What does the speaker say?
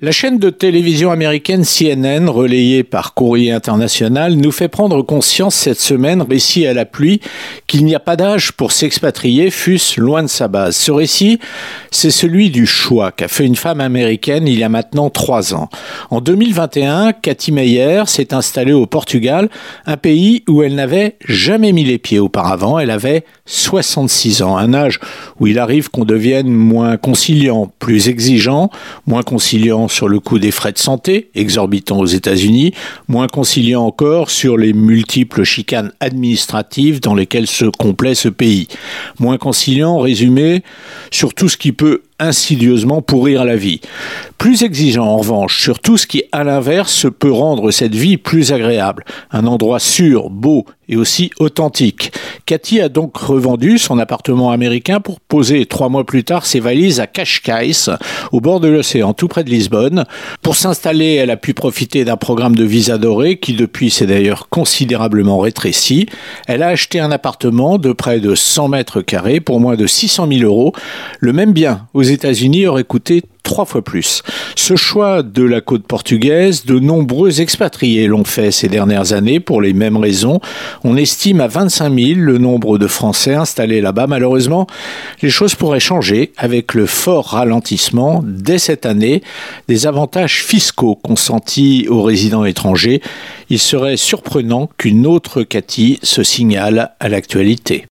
La chaîne de télévision américaine CNN, relayée par Courrier International, nous fait prendre conscience cette semaine, récit à la pluie, qu'il n'y a pas d'âge pour s'expatrier, fût-ce loin de sa base. Ce récit, c'est celui du choix qu'a fait une femme américaine il y a maintenant trois ans. En 2021, Cathy Meyer s'est installée au Portugal, un pays où elle n'avait jamais mis les pieds auparavant. Elle avait 66 ans, un âge où il arrive qu'on devienne moins conciliant, plus exigeant, moins conciliant sur le coût des frais de santé, exorbitants aux États-Unis, moins conciliant encore sur les multiples chicanes administratives dans lesquelles se complaît ce pays, moins conciliant, résumé, sur tout ce qui peut insidieusement pourrir la vie. Plus exigeant en revanche sur tout ce qui, à l'inverse, peut rendre cette vie plus agréable. Un endroit sûr, beau et aussi authentique. Cathy a donc revendu son appartement américain pour poser trois mois plus tard ses valises à Cascais, au bord de l'océan, tout près de Lisbonne. Pour s'installer, elle a pu profiter d'un programme de visa doré qui depuis s'est d'ailleurs considérablement rétréci. Elle a acheté un appartement de près de 100 mètres carrés pour moins de 600 000 euros. Le même bien aux États-Unis aurait coûté trois fois plus. Ce choix de la côte portugaise, de nombreux expatriés l'ont fait ces dernières années pour les mêmes raisons. On estime à 25 000 le nombre de Français installés là-bas. Malheureusement, les choses pourraient changer avec le fort ralentissement dès cette année des avantages fiscaux consentis aux résidents étrangers. Il serait surprenant qu'une autre Cathy se signale à l'actualité.